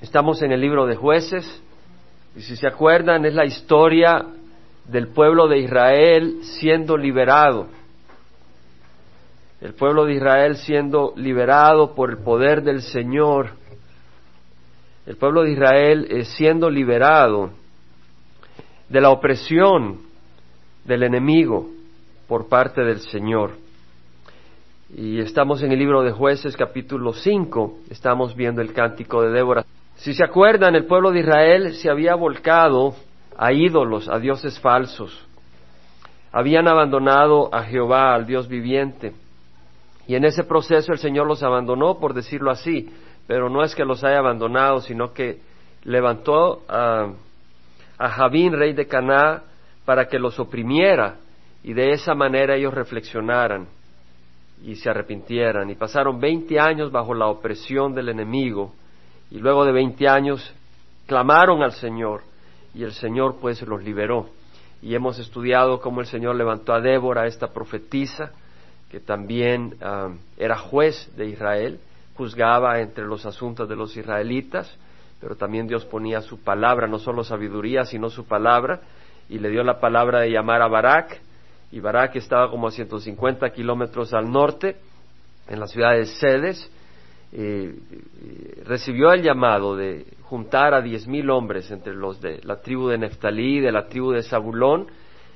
Estamos en el libro de jueces y si se acuerdan es la historia del pueblo de Israel siendo liberado. El pueblo de Israel siendo liberado por el poder del Señor. El pueblo de Israel eh, siendo liberado de la opresión del enemigo por parte del Señor. Y estamos en el libro de jueces capítulo 5, estamos viendo el cántico de Débora. Si se acuerdan, el pueblo de Israel se había volcado a ídolos, a dioses falsos. Habían abandonado a Jehová, al Dios viviente. Y en ese proceso el Señor los abandonó, por decirlo así, pero no es que los haya abandonado, sino que levantó a, a Javín, rey de Caná, para que los oprimiera y de esa manera ellos reflexionaran y se arrepintieran. Y pasaron veinte años bajo la opresión del enemigo y luego de veinte años clamaron al Señor y el Señor pues los liberó. Y hemos estudiado cómo el Señor levantó a Débora, esta profetisa, que también ah, era juez de Israel, juzgaba entre los asuntos de los israelitas, pero también Dios ponía su palabra, no solo sabiduría, sino su palabra, y le dio la palabra de llamar a Barak, y Barak estaba como a 150 kilómetros al norte, en la ciudad de Sedes, recibió el llamado de juntar a diez mil hombres entre los de la tribu de Neftalí, de la tribu de Zabulón,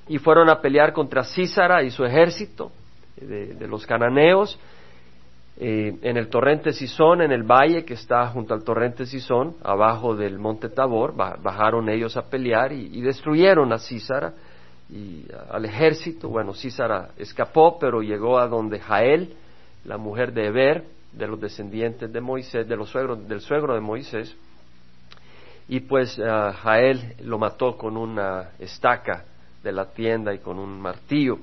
y fueron a pelear contra Císara y su ejército de, los cananeos eh, en el torrente Sison, en el valle que está junto al torrente Sison, abajo del monte Tabor, bajaron ellos a pelear y, destruyeron a Císara y al ejército. Bueno, Císara escapó, pero llegó a donde Jael, la mujer de Eber, de los descendientes de Moisés, de los suegros, del suegro de Moisés, y pues Jael lo mató con una estaca de la tienda y con un martillo,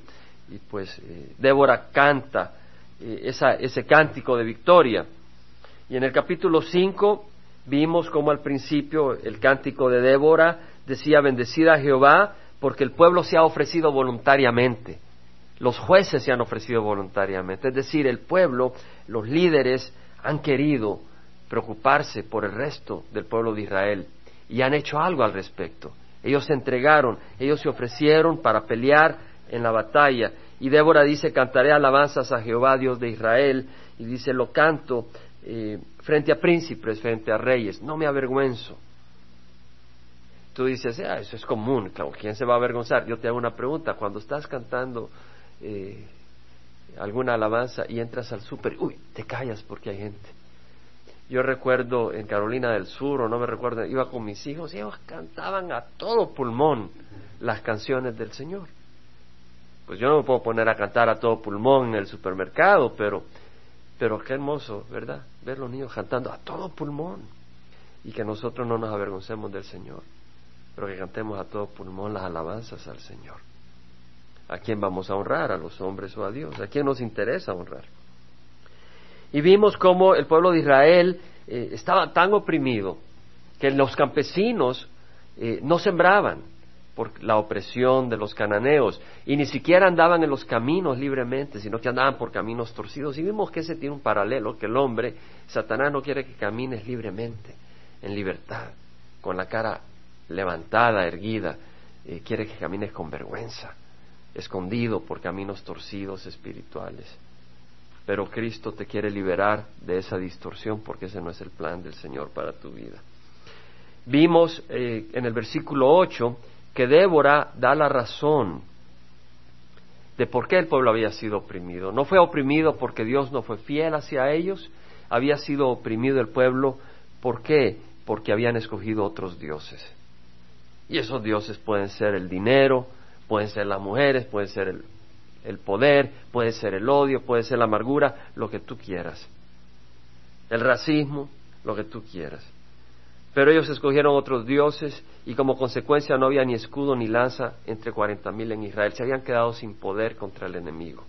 y pues eh, Débora canta eh, esa, ese cántico de victoria. Y en el capítulo 5 vimos como al principio el cántico de Débora decía, bendecida Jehová, porque el pueblo se ha ofrecido voluntariamente. Los jueces se han ofrecido voluntariamente, es decir, el pueblo, los líderes han querido preocuparse por el resto del pueblo de Israel y han hecho algo al respecto. Ellos se entregaron, ellos se ofrecieron para pelear en la batalla. Y Débora dice, cantaré alabanzas a Jehová, Dios de Israel, y dice, lo canto eh, frente a príncipes, frente a reyes, no me avergüenzo. Tú dices, ah, eso es común, claro, ¿quién se va a avergonzar? Yo te hago una pregunta, cuando estás cantando eh, alguna alabanza y entras al súper, uy, te callas porque hay gente. Yo recuerdo en Carolina del Sur, o no me recuerdo, iba con mis hijos y ellos cantaban a todo pulmón las canciones del Señor. Pues yo no me puedo poner a cantar a todo pulmón en el supermercado, pero, pero qué hermoso, ¿verdad? Ver los niños cantando a todo pulmón y que nosotros no nos avergoncemos del Señor, pero que cantemos a todo pulmón las alabanzas al Señor. ¿A quién vamos a honrar? ¿A los hombres o a Dios? ¿A quién nos interesa honrar? Y vimos cómo el pueblo de Israel eh, estaba tan oprimido que los campesinos eh, no sembraban por la opresión de los cananeos y ni siquiera andaban en los caminos libremente, sino que andaban por caminos torcidos. Y vimos que ese tiene un paralelo, que el hombre, Satanás no quiere que camines libremente, en libertad, con la cara levantada, erguida, eh, quiere que camines con vergüenza escondido por caminos torcidos espirituales. Pero Cristo te quiere liberar de esa distorsión porque ese no es el plan del Señor para tu vida. Vimos eh, en el versículo 8 que Débora da la razón de por qué el pueblo había sido oprimido. No fue oprimido porque Dios no fue fiel hacia ellos, había sido oprimido el pueblo, ¿por qué? Porque habían escogido otros dioses. Y esos dioses pueden ser el dinero, Pueden ser las mujeres, puede ser el, poder, puede ser el odio, puede ser la amargura, lo que tú quieras. El racismo, lo que tú quieras. Pero ellos escogieron otros dioses y como consecuencia no había ni escudo ni lanza entre cuarenta mil en Israel. Se habían quedado sin poder contra el enemigo.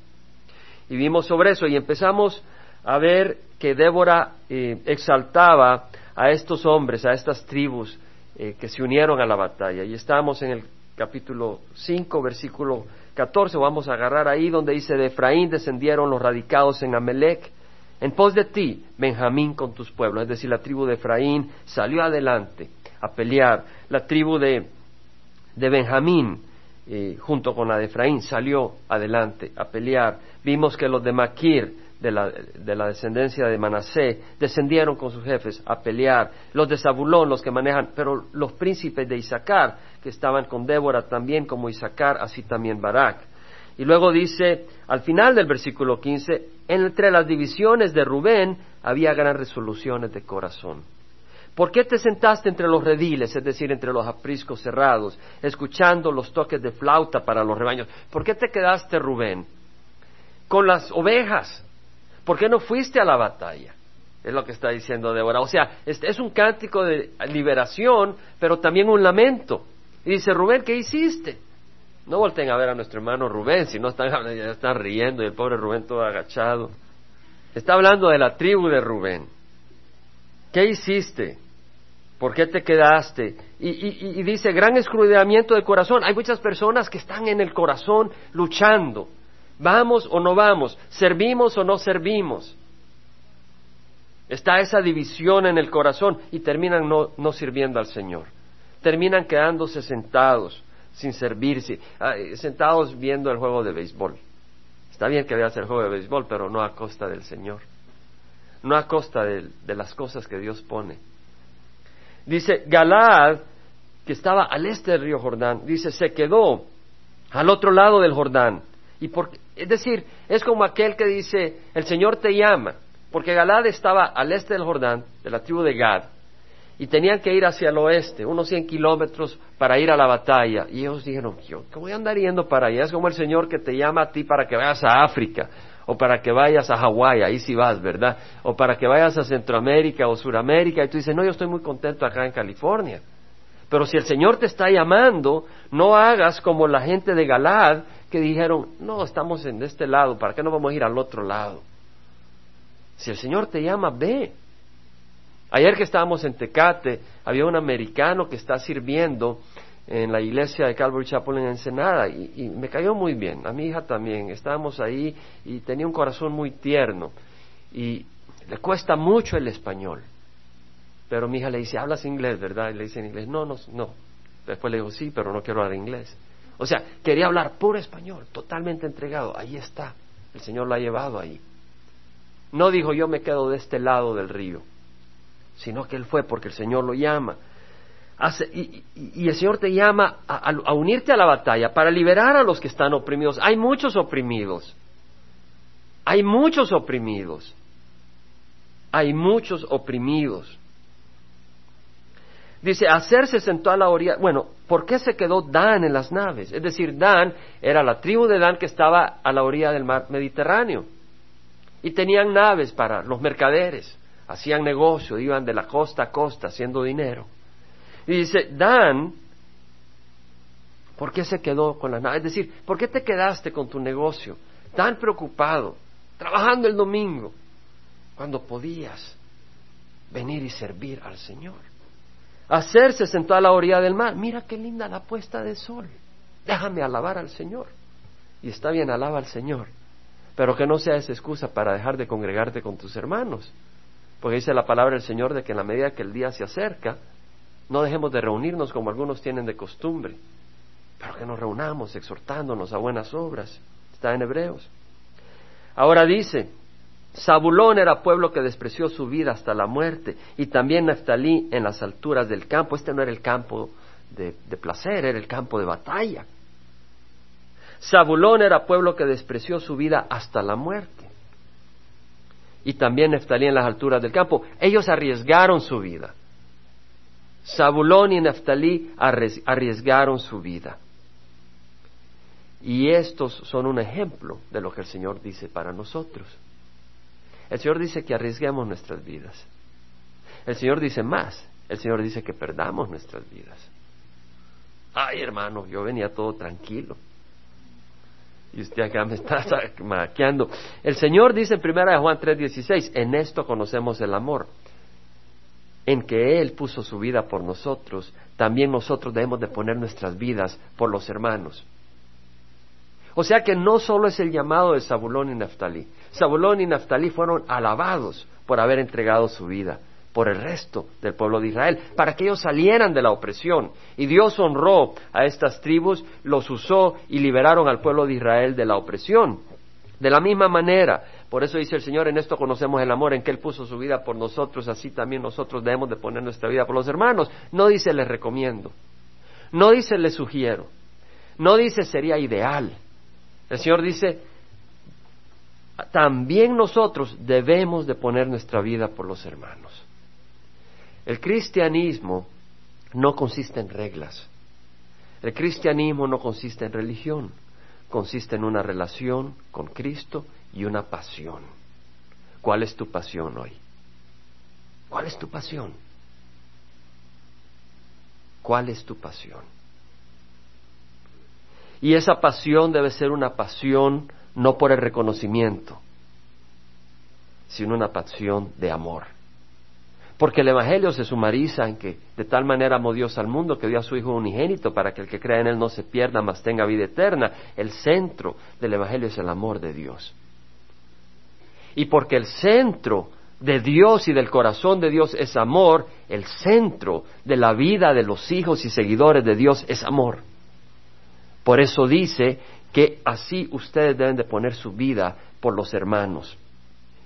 Y vimos sobre eso y empezamos a ver que Débora eh, exaltaba a estos hombres, a estas tribus eh, que se unieron a la batalla. Y estábamos en el capítulo 5, versículo 14, vamos a agarrar ahí donde dice, de Efraín descendieron los radicados en Amelec, En pos de ti, Benjamín con tus pueblos, es decir, la tribu de Efraín salió adelante a pelear. La tribu de, de Benjamín, eh, junto con la de Efraín, salió adelante a pelear. Vimos que los de Maquir, de la, de la descendencia de Manasé, descendieron con sus jefes a pelear. Los de Zabulón, los que manejan, pero los príncipes de Isaacar, que estaban con Débora también como Isaacar, así también Barak. Y luego dice, al final del versículo 15, entre las divisiones de Rubén había gran resoluciones de corazón. ¿Por qué te sentaste entre los rediles, es decir, entre los apriscos cerrados, escuchando los toques de flauta para los rebaños? ¿Por qué te quedaste, Rubén, con las ovejas? ¿Por qué no fuiste a la batalla? Es lo que está diciendo Débora. O sea, es un cántico de liberación, pero también un lamento. Y dice, Rubén, ¿qué hiciste? No volteen a ver a nuestro hermano Rubén, si no están, están riendo y el pobre Rubén todo agachado. Está hablando de la tribu de Rubén. ¿Qué hiciste? ¿Por qué te quedaste? Y, dice, gran escudriñamiento de corazón. Hay muchas personas que están en el corazón luchando. ¿Vamos o no vamos? ¿Servimos o no servimos? Está esa división en el corazón y terminan no, no sirviendo al Señor. Terminan quedándose sentados sin servirse, sentados viendo el juego de béisbol. Está bien que veas el juego de béisbol, pero no a costa del Señor, no a costa de, las cosas que Dios pone. Dice, Galaad, que estaba al este del río Jordán, dice, se quedó al otro lado del Jordán. Y por, es decir, es como aquel que dice, el Señor te llama, porque Galaad estaba al este del Jordán, de la tribu de Gad, y tenían que ir hacia el oeste, unos 100 kilómetros para ir a la batalla. Y ellos dijeron, yo, ¿qué voy a andar yendo para allá? Es como el Señor que te llama a ti para que vayas a África, o para que vayas a Hawái, ahí sí vas, ¿verdad? O para que vayas a Centroamérica o Suramérica, y tú dices, no, yo estoy muy contento acá en California. Pero si el Señor te está llamando, no hagas como la gente de Galad que dijeron, no, estamos en este lado, ¿para qué no vamos a ir al otro lado? Si el Señor te llama, ve. Ayer que estábamos en Tecate, había un americano que está sirviendo en la iglesia de Calvary Chapel en Ensenada y, me cayó muy bien. A mi hija también. Estábamos ahí y tenía un corazón muy tierno y le cuesta mucho el español. Pero mi hija le dice, ¿hablas inglés, verdad? Y le dice en inglés, no, no, no. Después le digo, sí, pero no quiero hablar inglés. O sea, quería hablar puro español, totalmente entregado. Ahí está. El Señor lo ha llevado ahí. No dijo, yo me quedo de este lado del río sino que Él fue porque el Señor lo llama. y, el Señor te llama a, unirte a la batalla para liberar a los que están oprimidos. Hay muchos oprimidos. Hay muchos oprimidos. Hay muchos oprimidos. Dice, hacerse sentó a la orilla. Bueno, ¿por qué se quedó Dan en las naves? Es decir, Dan era la tribu de Dan que estaba a la orilla del mar Mediterráneo. Y tenían naves para los mercaderes hacían negocio, iban de la costa a costa haciendo dinero. Y dice, Dan, ¿por qué se quedó con la nave? Es decir, ¿por qué te quedaste con tu negocio tan preocupado, trabajando el domingo, cuando podías venir y servir al Señor? Hacerse sentó a la orilla del mar. Mira qué linda la puesta de sol. Déjame alabar al Señor. Y está bien, alaba al Señor. Pero que no sea esa excusa para dejar de congregarte con tus hermanos. Porque dice la palabra del Señor de que en la medida que el día se acerca, no dejemos de reunirnos como algunos tienen de costumbre, pero que nos reunamos exhortándonos a buenas obras. Está en Hebreos. Ahora dice, Zabulón era pueblo que despreció su vida hasta la muerte, y también Neftalí en las alturas del campo. Este no era el campo de, de placer, era el campo de batalla. Zabulón era pueblo que despreció su vida hasta la muerte y también Neftalí en las alturas del campo. Ellos arriesgaron su vida. Zabulón y Neftalí arriesgaron su vida. Y estos son un ejemplo de lo que el Señor dice para nosotros. El Señor dice que arriesguemos nuestras vidas. El Señor dice más. El Señor dice que perdamos nuestras vidas. Ay, hermano, yo venía todo tranquilo y usted acá me está maqueando. El Señor dice en primera de Juan 3:16, en esto conocemos el amor, en que Él puso su vida por nosotros, también nosotros debemos de poner nuestras vidas por los hermanos. O sea que no solo es el llamado de Zabulón y Naftalí. Zabulón y Naftalí fueron alabados por haber entregado su vida por el resto del pueblo de Israel, para que ellos salieran de la opresión. Y Dios honró a estas tribus, los usó y liberaron al pueblo de Israel de la opresión. De la misma manera, por eso dice el Señor, en esto conocemos el amor, en que Él puso su vida por nosotros, así también nosotros debemos de poner nuestra vida por los hermanos. No dice les recomiendo, no dice les sugiero, no dice sería ideal. El Señor dice, también nosotros debemos de poner nuestra vida por los hermanos. El cristianismo no consiste en reglas. El cristianismo no consiste en religión, consiste en una relación con Cristo y una pasión. ¿Cuál es tu pasión hoy? ¿Cuál es tu pasión? ¿Cuál es tu pasión? Y esa pasión debe ser una pasión no por el reconocimiento, sino una pasión de amor. Porque el Evangelio se sumariza en que de tal manera amó Dios al mundo que dio a su Hijo unigénito para que el que crea en Él no se pierda, mas tenga vida eterna. El centro del Evangelio es el amor de Dios. Y porque el centro de Dios y del corazón de Dios es amor, el centro de la vida de los hijos y seguidores de Dios es amor. Por eso dice que así ustedes deben de poner su vida por los hermanos.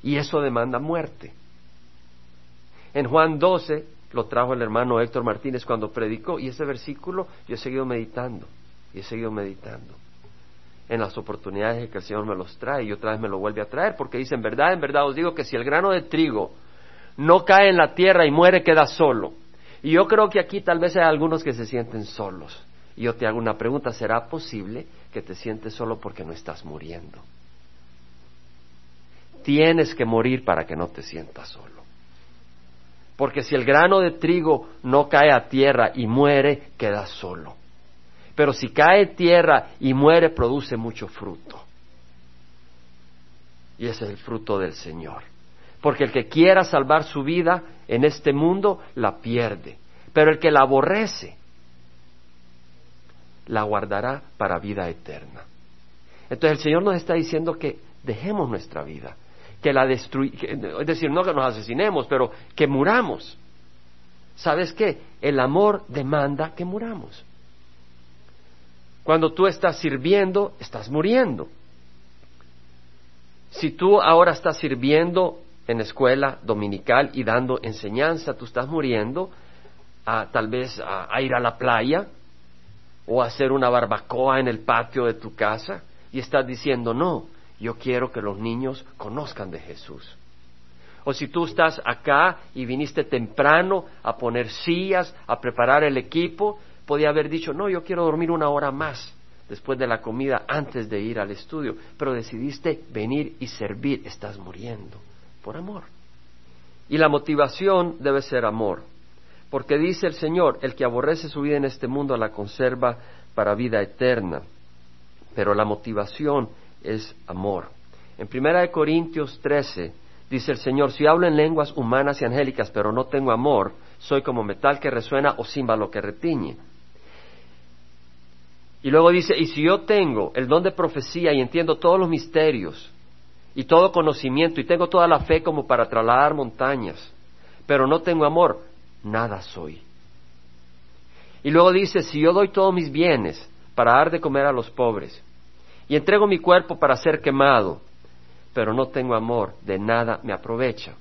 Y eso demanda muerte. En Juan 12 lo trajo el hermano Héctor Martínez cuando predicó y ese versículo yo he seguido meditando y he seguido meditando en las oportunidades que el Señor me los trae y otra vez me lo vuelve a traer porque dice en verdad, en verdad os digo que si el grano de trigo no cae en la tierra y muere queda solo. Y yo creo que aquí tal vez hay algunos que se sienten solos. Y yo te hago una pregunta, ¿será posible que te sientes solo porque no estás muriendo? Tienes que morir para que no te sientas solo. Porque si el grano de trigo no cae a tierra y muere, queda solo. Pero si cae tierra y muere, produce mucho fruto. Y ese es el fruto del Señor. Porque el que quiera salvar su vida en este mundo, la pierde. Pero el que la aborrece, la guardará para vida eterna. Entonces el Señor nos está diciendo que dejemos nuestra vida que la destruy es decir, no que nos asesinemos, pero que muramos. ¿Sabes qué? El amor demanda que muramos. Cuando tú estás sirviendo, estás muriendo. Si tú ahora estás sirviendo en escuela dominical y dando enseñanza, tú estás muriendo a, tal vez a ir a la playa o hacer una barbacoa en el patio de tu casa y estás diciendo, no, yo quiero que los niños conozcan de Jesús. O si tú estás acá y viniste temprano a poner sillas, a preparar el equipo, podía haber dicho, no, yo quiero dormir una hora más después de la comida antes de ir al estudio, pero decidiste venir y servir, estás muriendo por amor. Y la motivación debe ser amor, porque dice el Señor, el que aborrece su vida en este mundo la conserva para vida eterna, pero la motivación es amor. En Primera Corintios 13 dice el Señor, si hablo en lenguas humanas y angélicas, pero no tengo amor, soy como metal que resuena o címbalo que retiñe. Y luego dice, y si yo tengo el don de profecía y entiendo todos los misterios y todo conocimiento y tengo toda la fe como para trasladar montañas, pero no tengo amor, nada soy. Y luego dice, si yo doy todos mis bienes para dar de comer a los pobres y entrego mi cuerpo para ser quemado, pero no tengo amor, de nada me aprovecha.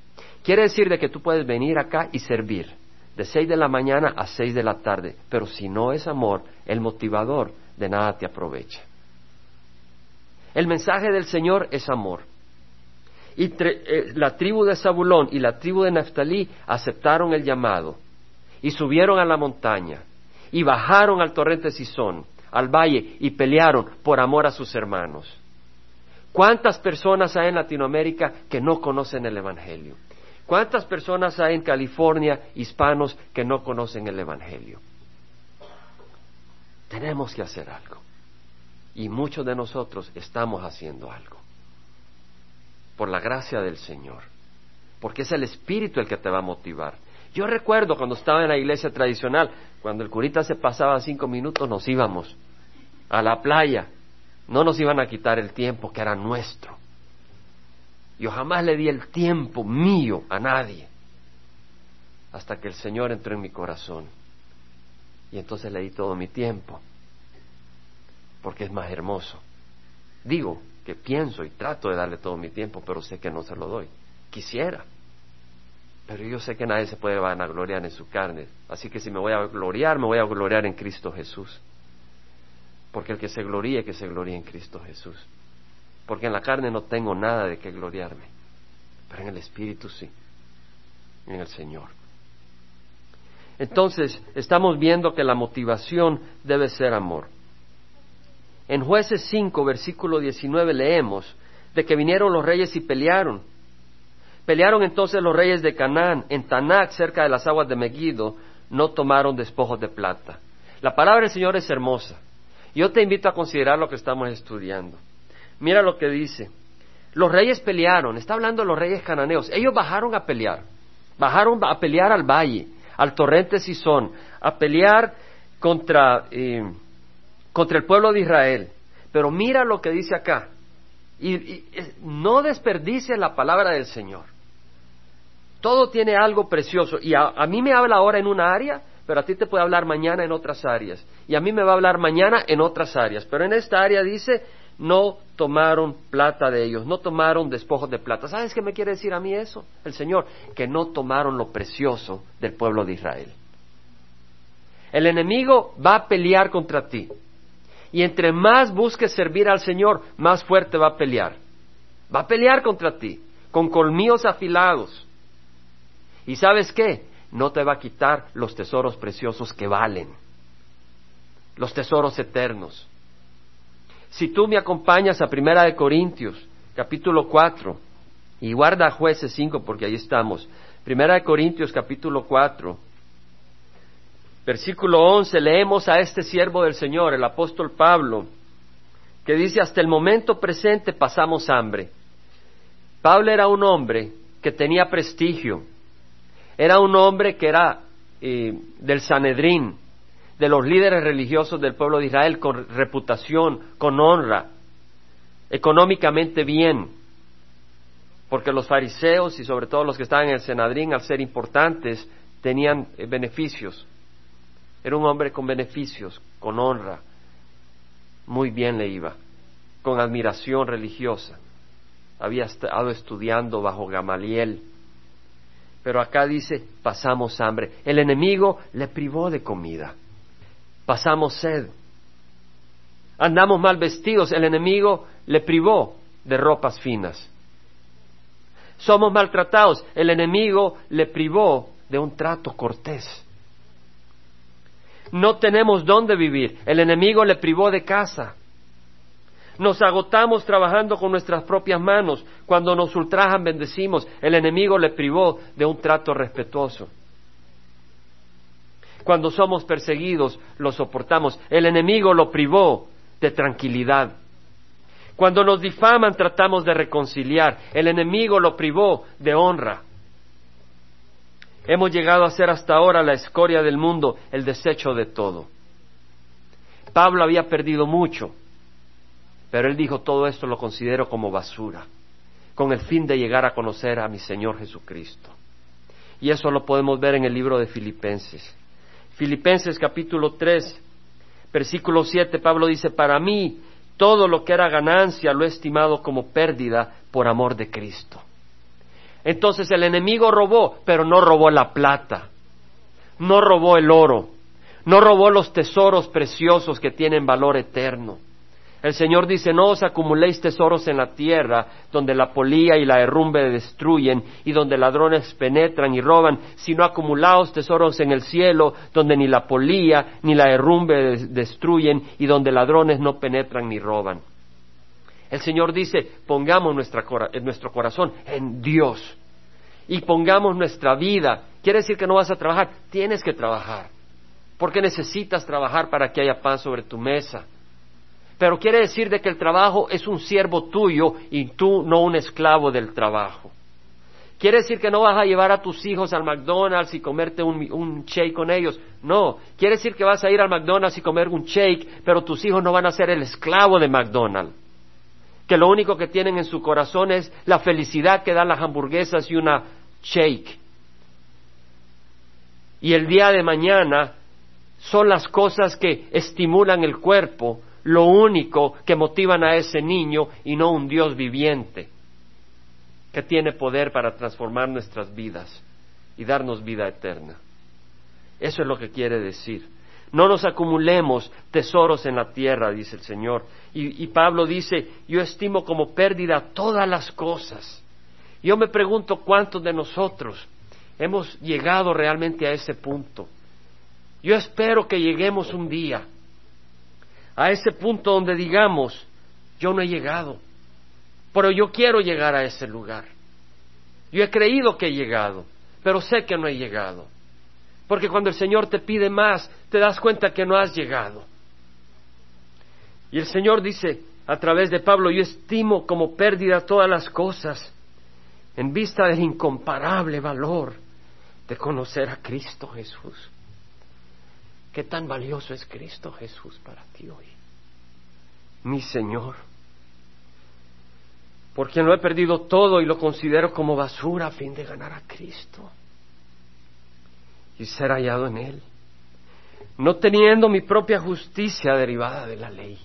Quiere decir de que tú puedes venir acá y servir de seis de la mañana a seis de la tarde, pero si no es amor, el motivador de nada te aprovecha. El mensaje del Señor es amor. Y eh, la tribu de Zabulón y la tribu de Neftalí aceptaron el llamado y subieron a la montaña y bajaron al torrente Sison al valle y pelearon por amor a sus hermanos. ¿Cuántas personas hay en Latinoamérica que no conocen el Evangelio? ¿Cuántas personas hay en California, hispanos, que no conocen el Evangelio? Tenemos que hacer algo. Y muchos de nosotros estamos haciendo algo. Por la gracia del Señor. Porque es el Espíritu el que te va a motivar. Yo recuerdo cuando estaba en la iglesia tradicional, cuando el curita se pasaba cinco minutos, nos íbamos a la playa No nos iban a quitar el tiempo que era nuestro. Yo jamás le di el tiempo mío a nadie hasta que el Señor entró en mi corazón. Y entonces le di todo mi tiempo, porque es más hermoso. Digo que pienso y trato de darle todo mi tiempo, pero sé que no se lo doy. Quisiera, pero yo sé que nadie se puede vanagloriar en su carne. Así que si me voy a gloriar, me voy a gloriar en Cristo Jesús. Porque el que se gloríe, que se gloríe en Cristo Jesús. Porque en la carne no tengo nada de que gloriarme, pero en el Espíritu sí, en el Señor. Entonces, estamos viendo que la motivación debe ser amor. En jueces 5, versículo 19 leemos de que vinieron los reyes y pelearon. Pelearon entonces los reyes de Canaán en Tanac, cerca de las aguas de Megiddo, no tomaron despojos de plata. La palabra del Señor es hermosa. Yo te invito a considerar lo que estamos estudiando. Mira lo que dice. Los reyes pelearon, está hablando de los reyes cananeos. Ellos bajaron a pelear, bajaron a pelear al valle al torrente Sison, a pelear contra, eh, contra el pueblo de Israel. Pero mira lo que dice acá. Y, no desperdicie la palabra del Señor. Todo tiene algo precioso. Y a, a mí me habla ahora en una área, pero a ti te puede hablar mañana en otras áreas. Y a mí me va a hablar mañana en otras áreas. Pero en esta área dice, no tomaron plata de ellos, no tomaron despojos de plata. ¿Sabes qué me quiere decir a mí eso? El Señor, que no tomaron lo precioso del pueblo de Israel. El enemigo va a pelear contra ti. Y entre más busques servir al Señor, más fuerte va a pelear. Va a pelear contra ti, con colmillos afilados. ¿Y sabes qué? No te va a quitar los tesoros preciosos que valen, los tesoros eternos. Si tú me acompañas a Primera de Corintios, capítulo 4, y guarda jueces 5 porque ahí estamos. Primera de Corintios, capítulo 4, versículo 11, leemos a este siervo del Señor, el apóstol Pablo, que dice, hasta el momento presente pasamos hambre. Pablo era un hombre que tenía prestigio, era un hombre que era eh, del Sanedrín, de los líderes religiosos del pueblo de Israel con reputación, con honra, económicamente bien, porque los fariseos y sobre todo los que estaban en el Senadrín, al ser importantes, tenían eh, beneficios. Era un hombre con beneficios, con honra, muy bien le iba, con admiración religiosa. Había estado estudiando bajo Gamaliel. Pero acá dice, pasamos hambre. El enemigo le privó de comida pasamos sed, andamos mal vestidos, el enemigo le privó de ropas finas. Somos maltratados, el enemigo le privó de un trato cortés. No tenemos dónde vivir, el enemigo le privó de casa. Nos agotamos trabajando con nuestras propias manos. Cuando nos ultrajan, bendecimos. El enemigo le privó de un trato respetuoso. Cuando somos perseguidos, lo soportamos. El enemigo lo privó de tranquilidad. Cuando nos difaman, tratamos de reconciliar. El enemigo lo privó de honra. Hemos llegado a ser hasta ahora la escoria del mundo, el desecho de todo. Pablo había perdido mucho, pero él dijo todo esto lo considero como basura, con el fin de llegar a conocer a mi Señor Jesucristo. Y eso lo podemos ver en el libro de Filipenses. Filipenses capítulo 3, versículo 7, Pablo dice, para mí todo lo que era ganancia lo he estimado como pérdida por amor de Cristo. Entonces el enemigo robó, pero no robó la plata, no robó el oro, no robó los tesoros preciosos que tienen valor eterno. El Señor dice, no os acumuléis tesoros en la tierra, donde la polía y la herrumbre destruyen, y donde ladrones penetran y roban, sino acumulaos tesoros en el cielo, donde ni la polía ni la herrumbre destruyen, y donde ladrones no penetran ni roban. El Señor dice, pongamos nuestro corazón en Dios, y pongamos nuestra vida. Quiere decir que no vas a trabajar, tienes que trabajar, porque necesitas trabajar para que haya pan sobre tu mesa pero quiere decir de que el trabajo es un siervo tuyo y tú no un esclavo del trabajo. ¿Quiere decir que no vas a llevar a tus hijos al McDonald's y comerte un, un, shake con ellos? No. Quiere decir que vas a ir al McDonald's y comer un shake, pero tus hijos no van a ser el esclavo de McDonald's. Que lo único que tienen en su corazón es la felicidad que dan las hamburguesas y una shake. Y el día de mañana son las cosas que estimulan el cuerpo, lo único que motivan a ese niño y no un Dios viviente que tiene poder para transformar nuestras vidas y darnos vida eterna. Eso es lo que quiere decir. No nos acumulemos tesoros en la tierra, dice el Señor. Y, Pablo dice, yo estimo como pérdida todas las cosas. Yo me pregunto cuántos de nosotros hemos llegado realmente a ese punto. Yo espero que lleguemos un día a ese punto donde digamos, yo no he llegado, pero yo quiero llegar a ese lugar. Yo he creído que he llegado, pero sé que no he llegado. Porque cuando el Señor te pide más, te das cuenta que no has llegado. Y el Señor dice a través de Pablo, yo estimo como pérdida todas las cosas en vista del incomparable valor de conocer a Cristo Jesús. ¿Qué tan valioso es Cristo Jesús para ti hoy? Mi Señor porque lo he perdido todo y lo considero como basura a fin de ganar a Cristo y ser hallado en Él, no teniendo mi propia justicia derivada de la ley.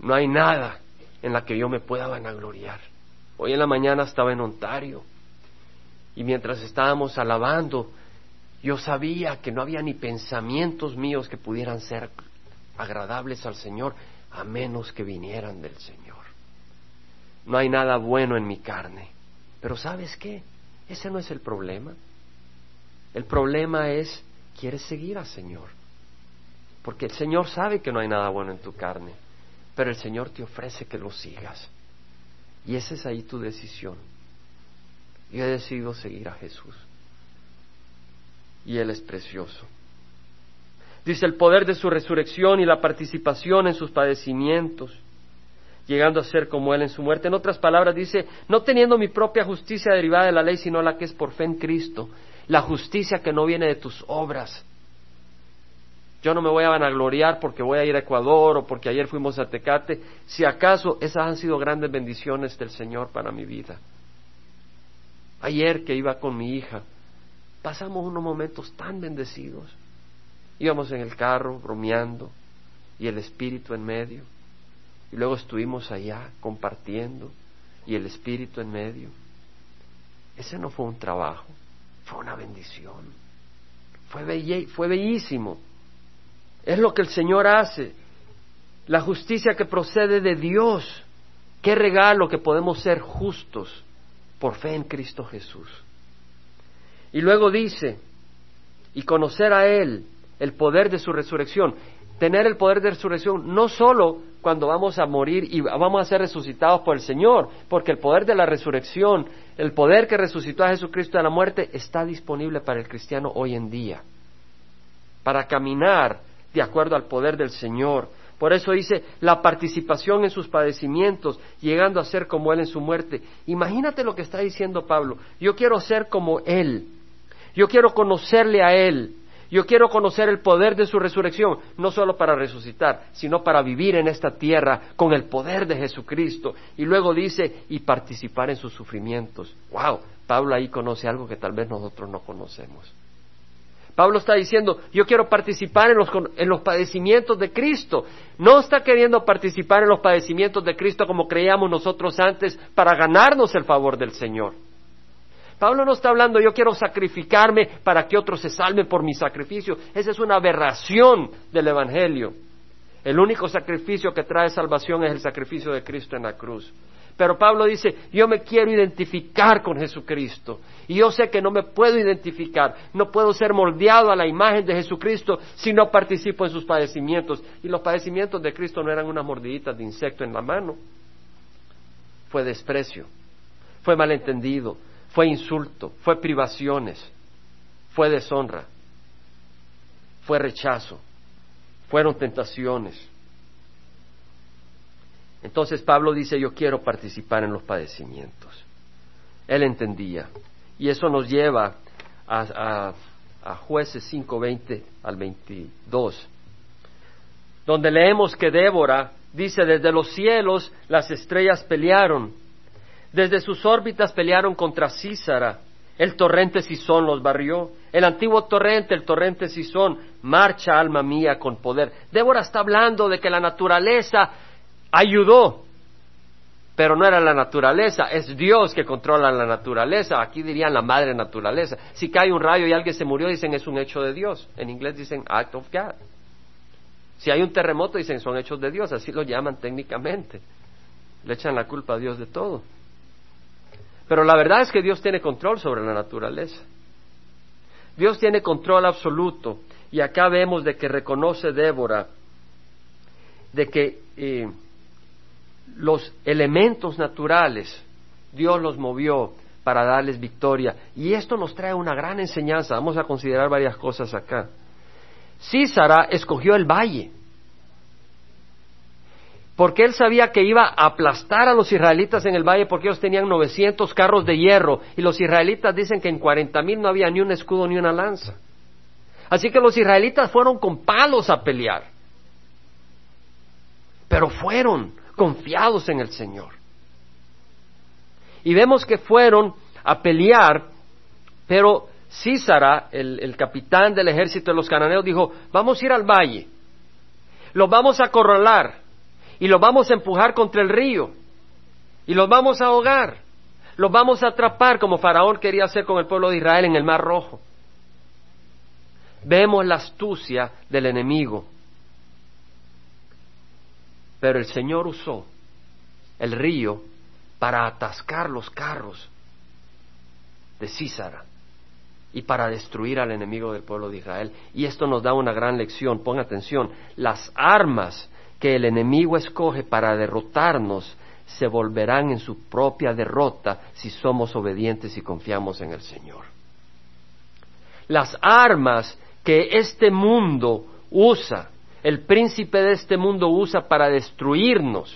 No hay nada en la que yo me pueda vanagloriar. Hoy en la mañana estaba en Ontario y mientras estábamos alabando, yo sabía que no había ni pensamientos míos que pudieran ser agradables al Señor a menos que vinieran del Señor no hay nada bueno en mi carne. Pero ¿sabes qué? Ese no es el problema. El problema es, quieres seguir al Señor. Porque el Señor sabe que no hay nada bueno en tu carne, pero el Señor te ofrece que lo sigas. Y esa es ahí tu decisión. Yo he decidido seguir a Jesús. Y Él es precioso. Dice el poder de su resurrección y la participación en sus padecimientos llegando a ser como Él en su muerte. En otras palabras dice, no teniendo mi propia justicia derivada de la ley, sino la que es por fe en Cristo, la justicia que no viene de tus obras. Yo no me voy a vanagloriar porque voy a ir a Ecuador o porque ayer fuimos a Tecate, si acaso esas han sido grandes bendiciones del Señor para mi vida. Ayer que iba con mi hija, pasamos unos momentos tan bendecidos. Íbamos en el carro bromeando y el Espíritu en medio y luego estuvimos allá compartiendo y el Espíritu en medio. Ese no fue un trabajo, fue una bendición. Fue, fue bellísimo. Es lo que el Señor hace. La justicia que procede de Dios. Qué regalo que podemos ser justos por fe en Cristo Jesús. Y luego dice, y conocer a Él, el poder de su resurrección tener el poder de resurrección no solo cuando vamos a morir y vamos a ser resucitados por el Señor, porque el poder de la resurrección, el poder que resucitó a Jesucristo de la muerte, está disponible para el cristiano hoy en día, para caminar de acuerdo al poder del Señor. Por eso dice la participación en sus padecimientos, llegando a ser como Él en su muerte. Imagínate lo que está diciendo Pablo. Yo quiero ser como Él. Yo quiero conocerle a Él. Yo quiero conocer el poder de su resurrección, no solo para resucitar, sino para vivir en esta tierra con el poder de Jesucristo. Y luego dice, y participar en sus sufrimientos. ¡Wow! Pablo ahí conoce algo que tal vez nosotros no conocemos. Pablo está diciendo, yo quiero participar en los, en los, padecimientos de Cristo. No está queriendo participar en los padecimientos de Cristo como creíamos nosotros antes para ganarnos el favor del Señor. Pablo no está hablando yo quiero sacrificarme para que otros se salven por mi sacrificio. Esa es una aberración del Evangelio. El único sacrificio que trae salvación es el sacrificio de Cristo en la cruz. Pero Pablo dice, yo me quiero identificar con Jesucristo. Y yo sé que no me puedo identificar, no puedo ser moldeado a la imagen de Jesucristo si no participo en sus padecimientos. Y los padecimientos de Cristo no eran unas mordiditas de insecto en la mano. Fue desprecio, fue malentendido, fue insulto, fue privaciones, fue deshonra, fue rechazo, fueron tentaciones. Entonces Pablo dice, yo quiero participar en los padecimientos. Él entendía. Y eso nos lleva a, a jueces 5, 20 al 22, donde leemos que Débora dice, desde los cielos las estrellas pelearon, desde sus órbitas pelearon contra Císara, el torrente Sison los barrió, el antiguo torrente, el torrente Sison, marcha alma mía con poder. Débora está hablando de que la naturaleza ayudó, pero no era la naturaleza, es Dios que controla la naturaleza. Aquí dirían la madre naturaleza. Si cae un rayo y alguien se murió, dicen es un hecho de Dios. En inglés dicen act of God. Si hay un terremoto, dicen son hechos de Dios, así lo llaman técnicamente. Le echan la culpa a Dios de todo. Pero la verdad es que Dios tiene control sobre la naturaleza. Dios tiene control absoluto. Y acá vemos de que reconoce Débora de que eh, los elementos naturales Dios los movió para darles victoria. Y esto nos trae una gran enseñanza. Vamos a considerar varias cosas acá. Císara escogió el valle porque él sabía que iba a aplastar a los israelitas en el valle porque ellos tenían 900 carros de hierro y los israelitas dicen que en cuarenta mil no había ni un escudo ni una lanza. Así que los israelitas fueron con palos a pelear, pero fueron confiados en el Señor. Y vemos que fueron a pelear, pero Císara, el, el capitán del ejército de los cananeos, dijo, vamos a ir al valle, los vamos a acorralar, y los vamos a empujar contra el río y los vamos a ahogar, los vamos a atrapar como Faraón quería hacer con el pueblo de Israel en el Mar Rojo. Vemos la astucia del enemigo, pero el Señor usó el río para atascar los carros de Císara y para destruir al enemigo del pueblo de Israel. Y esto nos da una gran lección. Ponga atención, las armas que el enemigo escoge para derrotarnos se volverán en su propia derrota si somos obedientes y confiamos en el Señor. Las armas que este mundo usa, el príncipe de este mundo usa para destruirnos,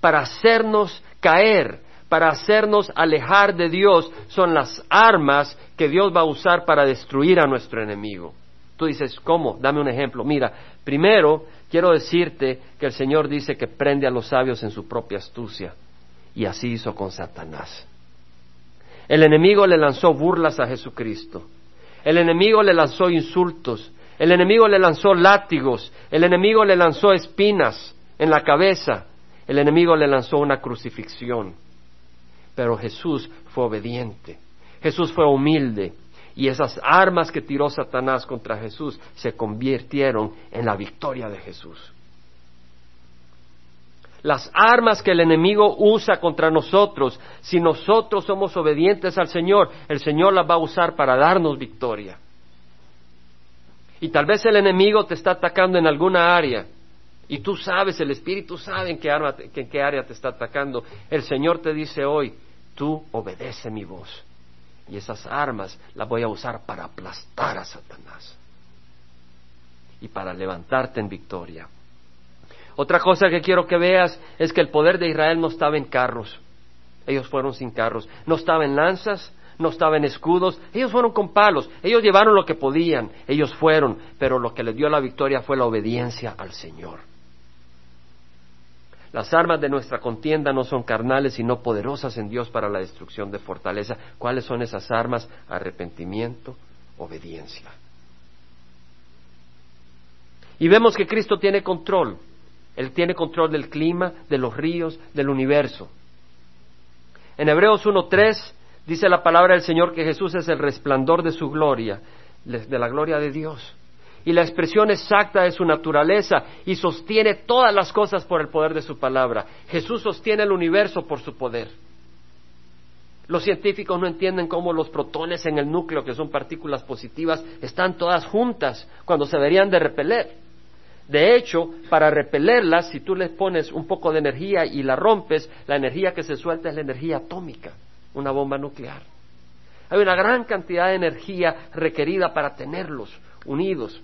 para hacernos caer, para hacernos alejar de Dios, son las armas que Dios va a usar para destruir a nuestro enemigo. Tú dices, ¿cómo? Dame un ejemplo. Mira, primero quiero decirte que el Señor dice que prende a los sabios en su propia astucia. Y así hizo con Satanás. El enemigo le lanzó burlas a Jesucristo. El enemigo le lanzó insultos. El enemigo le lanzó látigos. El enemigo le lanzó espinas en la cabeza. El enemigo le lanzó una crucifixión. Pero Jesús fue obediente. Jesús fue humilde y esas armas que tiró Satanás contra Jesús se convirtieron en la victoria de Jesús. Las armas que el enemigo usa contra nosotros, si nosotros somos obedientes al Señor, el Señor las va a usar para darnos victoria. Y tal vez el enemigo te está atacando en alguna área y tú sabes, el Espíritu sabe en qué, área te está atacando. El Señor te dice hoy, tú obedece mi voz y esas armas las voy a usar para aplastar a Satanás y para levantarte en victoria. Otra cosa que quiero que veas es que el poder de Israel no estaba en carros. Ellos fueron sin carros. No estaba en lanzas, no estaba en escudos. Ellos fueron con palos. Ellos llevaron lo que podían. Ellos fueron. Pero lo que les dio la victoria fue la obediencia al Señor. Las armas de nuestra contienda no son carnales, sino poderosas en Dios para la destrucción de fortaleza. ¿Cuáles son esas armas? Arrepentimiento, obediencia. Y vemos que Cristo tiene control. Él tiene control del clima, de los ríos, del universo. En Hebreos 1.3 dice la palabra del Señor que Jesús es el resplandor de su gloria, de la gloria de Dios y la expresión exacta de su naturaleza y sostiene todas las cosas por el poder de su palabra. Jesús sostiene el universo por su poder. Los científicos no entienden cómo los protones en el núcleo, que son partículas positivas, están todas juntas cuando se deberían de repeler. De hecho, para repelerlas, si tú les pones un poco de energía y la rompes, la energía que se suelta es la energía atómica, una bomba nuclear. Hay una gran cantidad de energía requerida para tenerlos unidos.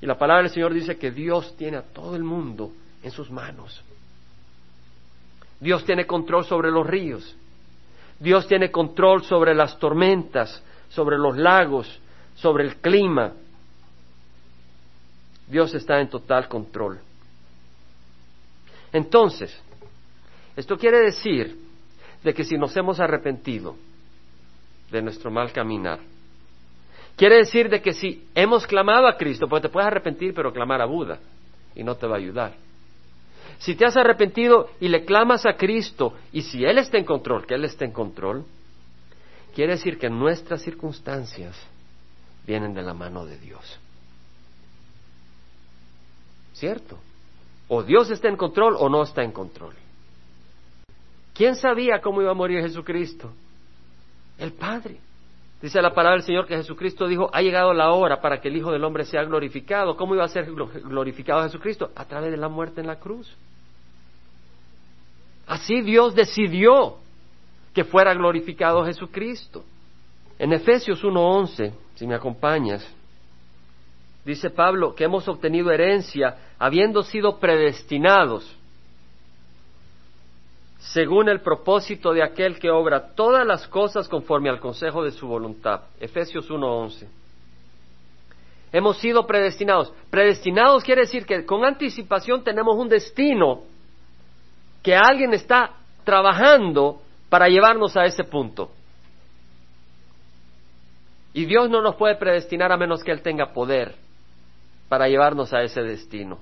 Y la palabra del Señor dice que Dios tiene a todo el mundo en sus manos. Dios tiene control sobre los ríos. Dios tiene control sobre las tormentas, sobre los lagos, sobre el clima. Dios está en total control. Entonces, esto quiere decir de que si nos hemos arrepentido de nuestro mal caminar, quiere decir de que si hemos clamado a Cristo, porque te puedes arrepentir pero clamar a Buda y no te va a ayudar. Si te has arrepentido y le clamas a Cristo y si Él está en control, que Él está en control, quiere decir que nuestras circunstancias vienen de la mano de Dios. ¿Cierto? O Dios está en control o no está en control. ¿Quién sabía cómo iba a morir Jesucristo? El Padre. Dice la palabra del Señor que Jesucristo dijo, ha llegado la hora para que el Hijo del Hombre sea glorificado. ¿Cómo iba a ser glorificado Jesucristo? A través de la muerte en la cruz. Así Dios decidió que fuera glorificado Jesucristo. En Efesios 1.11, si me acompañas, dice Pablo que hemos obtenido herencia habiendo sido predestinados según el propósito de aquel que obra todas las cosas conforme al consejo de su voluntad. Efesios 1.11. Hemos sido predestinados. Predestinados quiere decir que con anticipación tenemos un destino que alguien está trabajando para llevarnos a ese punto. Y Dios no nos puede predestinar a menos que Él tenga poder para llevarnos a ese destino.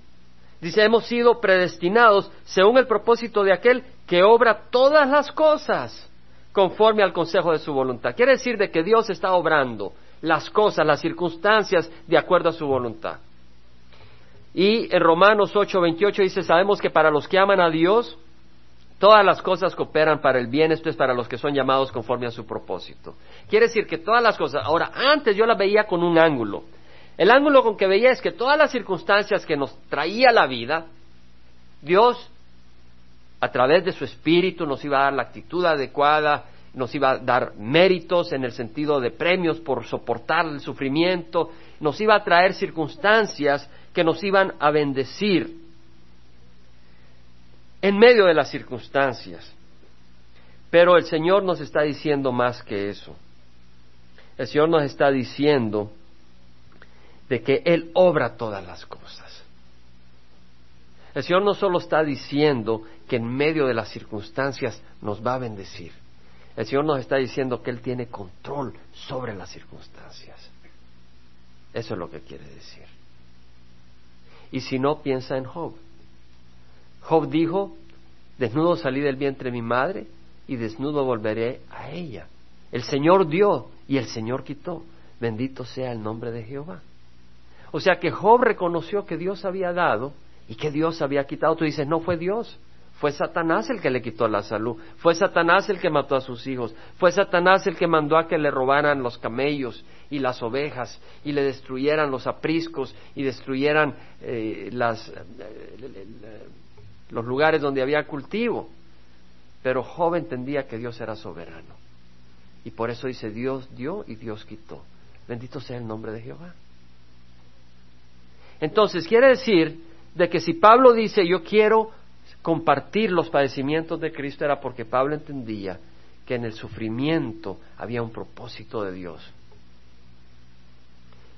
Dice, hemos sido predestinados según el propósito de aquel que obra todas las cosas conforme al consejo de su voluntad. Quiere decir de que Dios está obrando las cosas, las circunstancias de acuerdo a su voluntad. Y en Romanos 8:28 dice, sabemos que para los que aman a Dios, todas las cosas cooperan para el bien, esto es para los que son llamados conforme a su propósito. Quiere decir que todas las cosas, ahora, antes yo las veía con un ángulo, el ángulo con que veía es que todas las circunstancias que nos traía la vida, Dios, a través de su espíritu, nos iba a dar la actitud adecuada, nos iba a dar méritos en el sentido de premios por soportar el sufrimiento, nos iba a traer circunstancias que nos iban a bendecir en medio de las circunstancias. Pero el Señor nos está diciendo más que eso. El Señor nos está diciendo de que Él obra todas las cosas. El Señor no solo está diciendo que en medio de las circunstancias nos va a bendecir, el Señor nos está diciendo que Él tiene control sobre las circunstancias. Eso es lo que quiere decir. Y si no, piensa en Job. Job dijo, desnudo salí del vientre de mi madre y desnudo volveré a ella. El Señor dio y el Señor quitó. Bendito sea el nombre de Jehová. O sea que Job reconoció que Dios había dado y que Dios había quitado. Tú dices, no fue Dios, fue Satanás el que le quitó la salud, fue Satanás el que mató a sus hijos, fue Satanás el que mandó a que le robaran los camellos y las ovejas y le destruyeran los apriscos y destruyeran eh, las, eh, los lugares donde había cultivo. Pero Job entendía que Dios era soberano. Y por eso dice, Dios dio y Dios quitó. Bendito sea el nombre de Jehová. Entonces, quiere decir de que si Pablo dice yo quiero compartir los padecimientos de Cristo era porque Pablo entendía que en el sufrimiento había un propósito de Dios.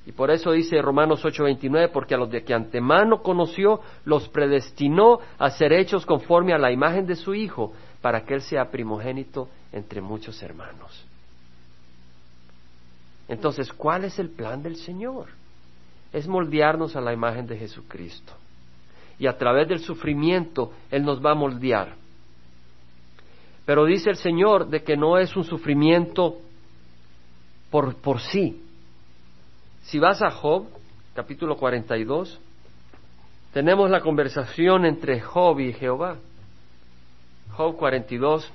Y por eso dice Romanos 8:29, porque a los de que antemano conoció, los predestinó a ser hechos conforme a la imagen de su Hijo, para que Él sea primogénito entre muchos hermanos. Entonces, ¿cuál es el plan del Señor? Es moldearnos a la imagen de Jesucristo. Y a través del sufrimiento Él nos va a moldear. Pero dice el Señor de que no es un sufrimiento por, por sí. Si vas a Job, capítulo 42, tenemos la conversación entre Job y Jehová. Job 42,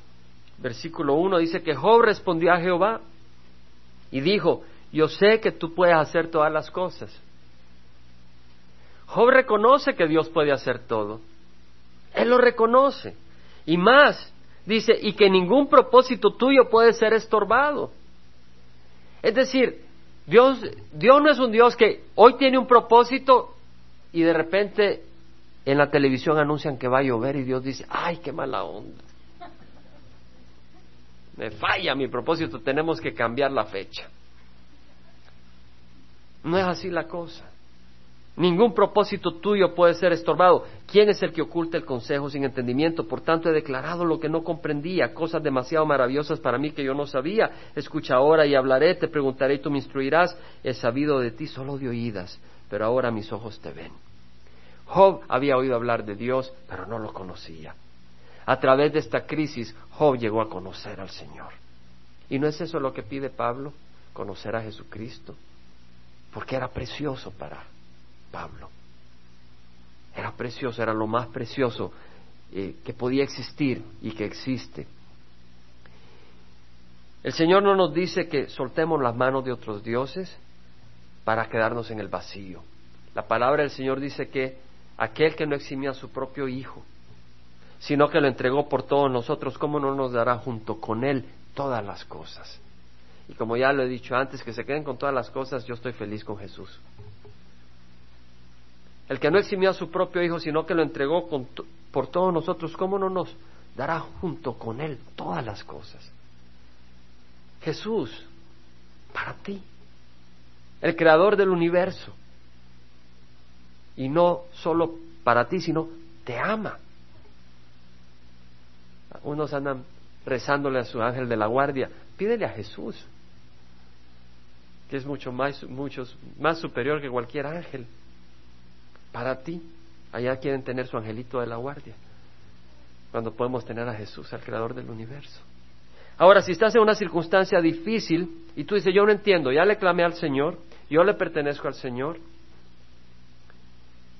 versículo 1 dice que Job respondió a Jehová y dijo, yo sé que tú puedes hacer todas las cosas Job reconoce que Dios puede hacer todo. Él lo reconoce. Y más, dice, y que ningún propósito tuyo puede ser estorbado. Es decir, Dios, Dios no es un Dios que hoy tiene un propósito y de repente en la televisión anuncian que va a llover y Dios dice, ay, qué mala onda. me falla mi propósito, tenemos que cambiar la fecha. No es así la cosa. Ningún propósito tuyo puede ser estorbado. ¿Quién es el que oculta el consejo sin entendimiento? Por tanto, he declarado lo que no comprendía, cosas demasiado maravillosas para mí que yo no sabía. Escucha ahora y hablaré, te preguntaré y tú me instruirás. He sabido de ti solo de oídas, pero ahora mis ojos te ven. Job había oído hablar de Dios, pero no lo conocía. A través de esta crisis, Job llegó a conocer al Señor. ¿Y no es eso lo que pide Pablo? Conocer a Jesucristo. Porque era precioso para Pablo. Era precioso, era lo más precioso eh, que podía existir y que existe. El Señor no nos dice que soltemos las manos de otros dioses para quedarnos en el vacío. La palabra del Señor dice que aquel que no eximía a su propio Hijo, sino que lo entregó por todos nosotros, ¿cómo no nos dará junto con Él todas las cosas? Y como ya lo he dicho antes, que se queden con todas las cosas, yo estoy feliz con Jesús. El que no eximió a su propio Hijo, sino que lo entregó por todos nosotros, ¿cómo no nos dará junto con Él todas las cosas? Jesús, para ti, el creador del universo. Y no solo para ti, sino te ama. Unos andan rezándole a su ángel de la guardia. Pídele a Jesús, que es mucho más, muchos, más superior que cualquier ángel para ti. Allá quieren tener su angelito de la guardia, cuando podemos tener a Jesús, al creador del universo. Ahora, si estás en una circunstancia difícil y tú dices, yo no entiendo, ya le clamé al Señor, yo le pertenezco al Señor,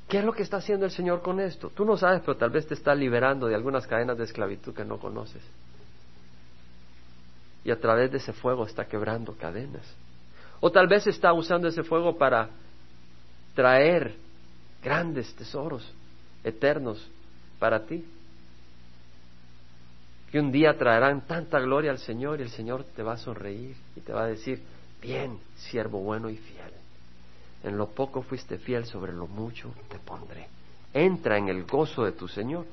¿qué es lo que está haciendo el Señor con esto? Tú no sabes, pero tal vez te está liberando de algunas cadenas de esclavitud que no conoces. Y a través de ese fuego está quebrando cadenas. O tal vez está usando ese fuego para traer grandes tesoros eternos para ti, que un día traerán tanta gloria al Señor y el Señor te va a sonreír y te va a decir, bien, siervo bueno y fiel, en lo poco fuiste fiel, sobre lo mucho te pondré. Entra en el gozo de tu Señor.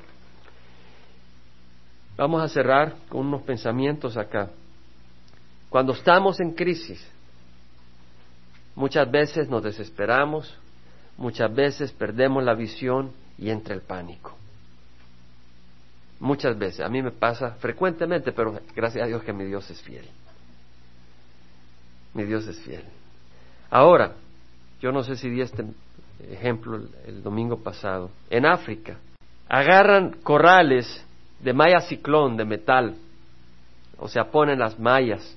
Vamos a cerrar con unos pensamientos acá. Cuando estamos en crisis, muchas veces nos desesperamos, muchas veces perdemos la visión y entra el pánico. Muchas veces, a mí me pasa frecuentemente, pero gracias a Dios que mi Dios es fiel. Mi Dios es fiel. Ahora, yo no sé si di este ejemplo el, domingo pasado. En África, agarran corrales de malla ciclón, de metal, o sea, ponen las mallas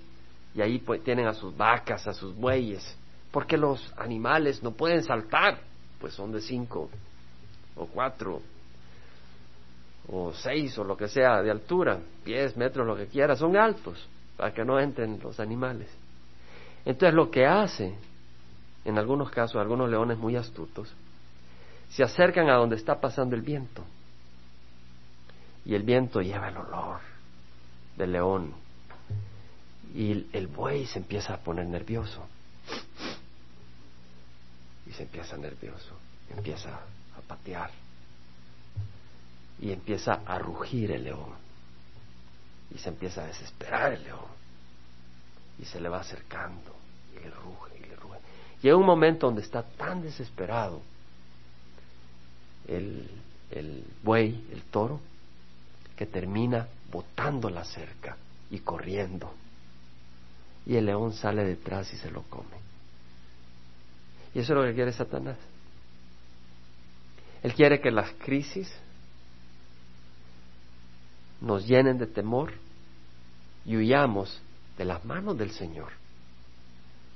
y ahí pues, tienen a sus vacas, a sus bueyes, porque los animales no pueden saltar, pues son de cinco o cuatro o seis o lo que sea de altura, pies, metros, lo que quiera, son altos para que no entren los animales. Entonces lo que hace, en algunos casos, algunos leones muy astutos, se acercan a donde está pasando el viento. Y el viento lleva el olor del león. Y el buey se empieza a poner nervioso se empieza nervioso, empieza a patear y empieza a rugir el león y se empieza a desesperar el león y se le va acercando y le ruge y le ruge. Y un momento donde está tan desesperado el, el buey, el toro, que termina botando la cerca y corriendo. Y el león sale detrás y se lo come. Y eso es lo que quiere Satanás. Él quiere que las crisis nos llenen de temor y huyamos de las manos del Señor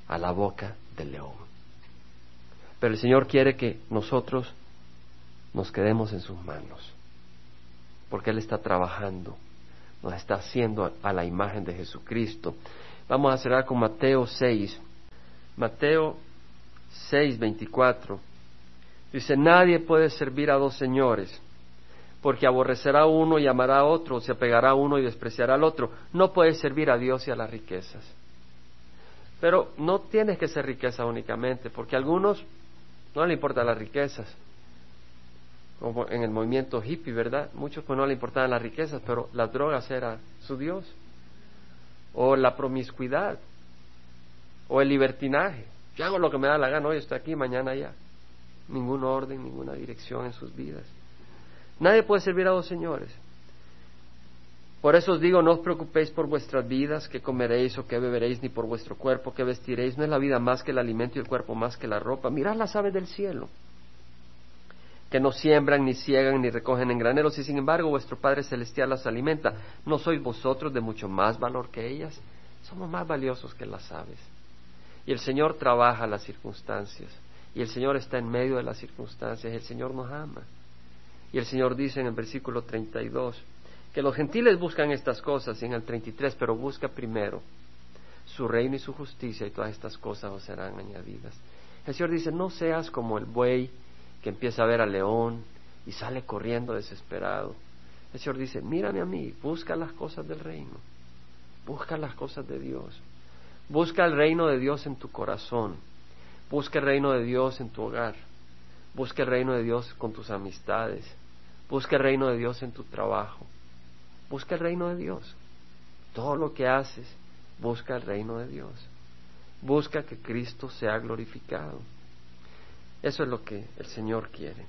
a la boca del león. Pero el Señor quiere que nosotros nos quedemos en sus manos, porque Él está trabajando, nos está haciendo a la imagen de Jesucristo. Vamos a cerrar con Mateo 6. Mateo 6:24. Dice, nadie puede servir a dos señores, porque aborrecerá a uno y amará a otro, se apegará a uno y despreciará al otro. No puedes servir a Dios y a las riquezas. Pero no tienes que ser riqueza únicamente, porque a algunos no le importan las riquezas. Como en el movimiento hippie, ¿verdad? Muchos pues no le importaban las riquezas, pero las drogas era su Dios. o la promiscuidad, o el libertinaje. Hago lo que me da la gana, hoy estoy aquí, mañana allá. Ningún orden, ninguna dirección en sus vidas. Nadie puede servir a dos señores. Por eso os digo, no os preocupéis por vuestras vidas, que comeréis o que beberéis, ni por vuestro cuerpo, que vestiréis. No es la vida más que el alimento y el cuerpo más que la ropa. Mirad las aves del cielo, que no siembran, ni ciegan, ni recogen en graneros, y sin embargo vuestro Padre Celestial las alimenta. ¿No sois vosotros de mucho más valor que ellas? Somos más valiosos que las aves. Y el Señor trabaja las circunstancias, y el Señor está en medio de las circunstancias, el Señor nos ama. Y el Señor dice en el versículo 32, que los gentiles buscan estas cosas, y en el 33, pero busca primero su reino y su justicia y todas estas cosas os serán añadidas. El Señor dice, no seas como el buey que empieza a ver al león y sale corriendo desesperado. El Señor dice, mírame a mí, busca las cosas del reino, busca las cosas de Dios, busca el reino de Dios en tu corazón, busca el reino de Dios en tu hogar, busca el reino de Dios con tus amistades, busca el reino de Dios en tu trabajo, Busca el reino de Dios. Todo lo que haces, busca el reino de Dios. Busca que Cristo sea glorificado. Eso es lo que el Señor quiere.